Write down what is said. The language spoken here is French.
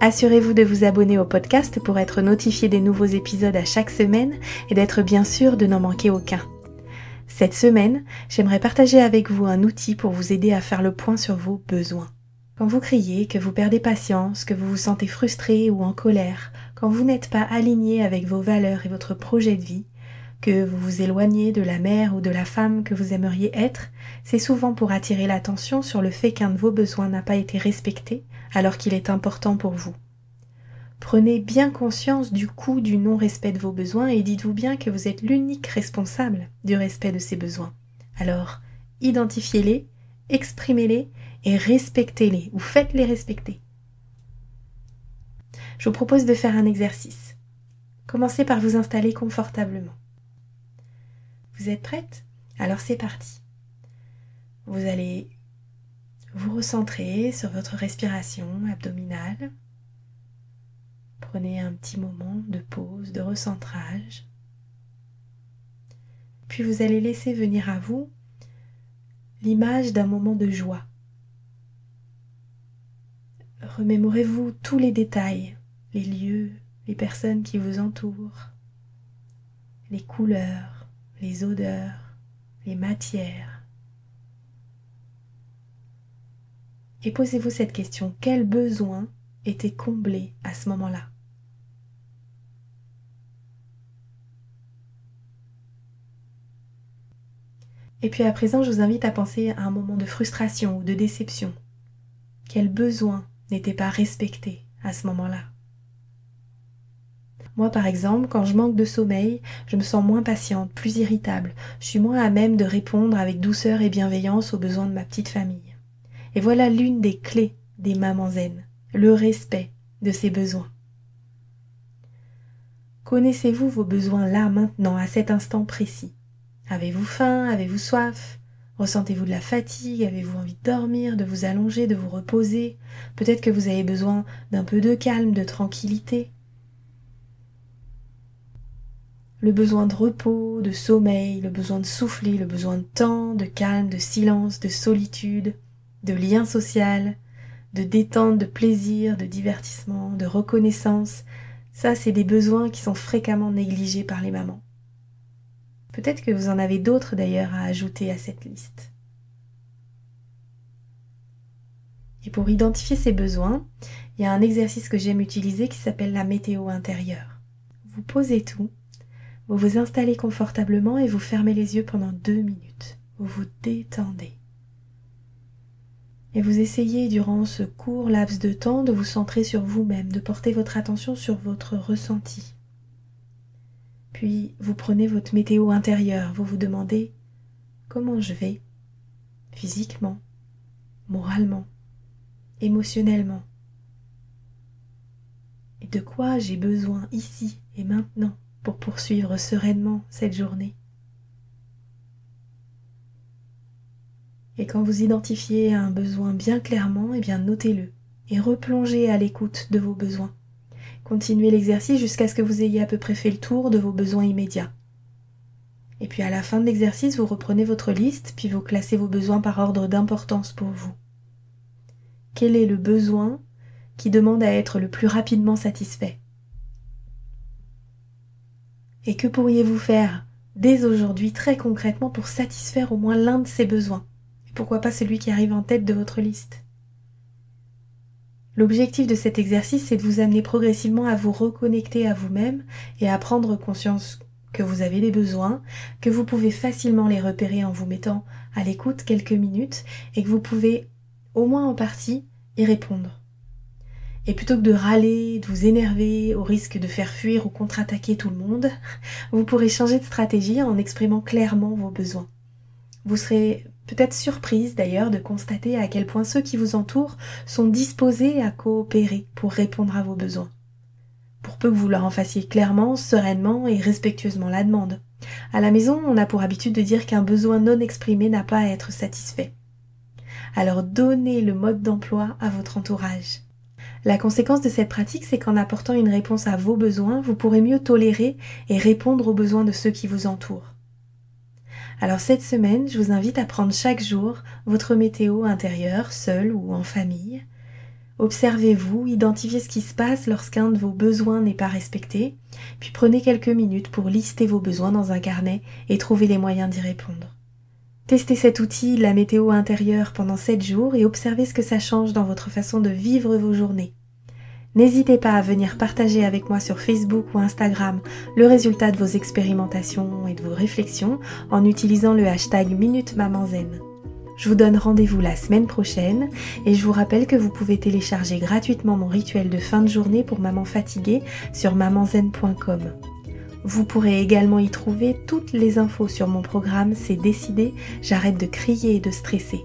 Assurez-vous de vous abonner au podcast pour être notifié des nouveaux épisodes à chaque semaine et d'être bien sûr de n'en manquer aucun. Cette semaine, j'aimerais partager avec vous un outil pour vous aider à faire le point sur vos besoins. Quand vous criez, que vous perdez patience, que vous vous sentez frustré ou en colère, quand vous n'êtes pas aligné avec vos valeurs et votre projet de vie, que vous vous éloignez de la mère ou de la femme que vous aimeriez être, c'est souvent pour attirer l'attention sur le fait qu'un de vos besoins n'a pas été respecté alors qu'il est important pour vous. Prenez bien conscience du coût du non-respect de vos besoins et dites-vous bien que vous êtes l'unique responsable du respect de ces besoins. Alors, identifiez-les, exprimez-les et respectez-les ou faites-les respecter. Je vous propose de faire un exercice. Commencez par vous installer confortablement. Vous êtes prête? Alors c'est parti. Vous allez vous recentrer sur votre respiration abdominale. Prenez un petit moment de pause, de recentrage. Puis vous allez laisser venir à vous l'image d'un moment de joie. Remémorez-vous tous les détails, les lieux, les personnes qui vous entourent, les couleurs, les odeurs, les matières. Et posez-vous cette question, quel besoin était comblé à ce moment-là? Et puis à présent, je vous invite à penser à un moment de frustration ou de déception. Quel besoin n'était pas respecté à ce moment-là? Moi, par exemple, quand je manque de sommeil, je me sens moins patiente, plus irritable, je suis moins à même de répondre avec douceur et bienveillance aux besoins de ma petite famille. Et voilà l'une des clés des mamans zen, le respect de ses besoins. Connaissez-vous vos besoins là, maintenant, à cet instant précis? Avez-vous faim? Avez-vous soif? Ressentez-vous de la fatigue? Avez-vous envie de dormir, de vous allonger, de vous reposer? Peut-être que vous avez besoin d'un peu de calme, de tranquillité. Le besoin de repos, de sommeil, le besoin de souffler, le besoin de temps, de calme, de silence, de solitude, de lien social, de détente, de plaisir, de divertissement, de reconnaissance. Ça, c'est des besoins qui sont fréquemment négligés par les mamans. Peut-être que vous en avez d'autres d'ailleurs à ajouter à cette liste. Et pour identifier ces besoins, il y a un exercice que j'aime utiliser qui s'appelle la météo intérieure. Vous posez tout vous vous installez confortablement et vous fermez les yeux pendant deux minutes. Vous vous détendez. Et vous essayez durant ce court laps de temps de vous centrer sur vous-même, de porter votre attention sur votre ressenti. Puis vous prenez votre météo intérieure, vous vous demandez comment je vais physiquement, moralement, émotionnellement. Et de quoi j'ai besoin ici et maintenant pour poursuivre sereinement cette journée? Et quand vous identifiez un besoin bien clairement, eh bien notez-le et replongez à l'écoute de vos besoins. Continuez l'exercice jusqu'à ce que vous ayez à peu près fait le tour de vos besoins immédiats. Et puis à la fin de l'exercice, vous reprenez votre liste, puis vous classez vos besoins par ordre d'importance pour vous. Quel est le besoin qui demande à être le plus rapidement satisfait? Et que pourriez-vous faire dès aujourd'hui très concrètement pour satisfaire au moins l'un de ces besoins? Et pourquoi pas celui qui arrive en tête de votre liste? L'objectif de cet exercice, c'est de vous amener progressivement à vous reconnecter à vous-même et à prendre conscience que vous avez des besoins, que vous pouvez facilement les repérer en vous mettant à l'écoute quelques minutes et que vous pouvez, au moins en partie, y répondre. Et plutôt que de râler, de vous énerver au risque de faire fuir ou contre-attaquer tout le monde, vous pourrez changer de stratégie en exprimant clairement vos besoins. Vous serez peut-être surprise d'ailleurs de constater à quel point ceux qui vous entourent sont disposés à coopérer pour répondre à vos besoins. Pour peu que vous leur en fassiez clairement, sereinement et respectueusement la demande. À la maison, on a pour habitude de dire qu'un besoin non exprimé n'a pas à être satisfait. Alors donnez le mode d'emploi à votre entourage. La conséquence de cette pratique, c'est qu'en apportant une réponse à vos besoins, vous pourrez mieux tolérer et répondre aux besoins de ceux qui vous entourent. Alors cette semaine, je vous invite à prendre chaque jour votre météo intérieure, seul ou en famille. Observez-vous, identifiez ce qui se passe lorsqu'un de vos besoins n'est pas respecté, puis prenez quelques minutes pour lister vos besoins dans un carnet et trouver les moyens d'y répondre. Testez cet outil, la météo intérieure, pendant 7 jours et observez ce que ça change dans votre façon de vivre vos journées. N'hésitez pas à venir partager avec moi sur Facebook ou Instagram le résultat de vos expérimentations et de vos réflexions en utilisant le hashtag Minute Je vous donne rendez-vous la semaine prochaine et je vous rappelle que vous pouvez télécharger gratuitement mon rituel de fin de journée pour maman fatiguée sur mamanzen.com. Vous pourrez également y trouver toutes les infos sur mon programme C'est décidé, j'arrête de crier et de stresser.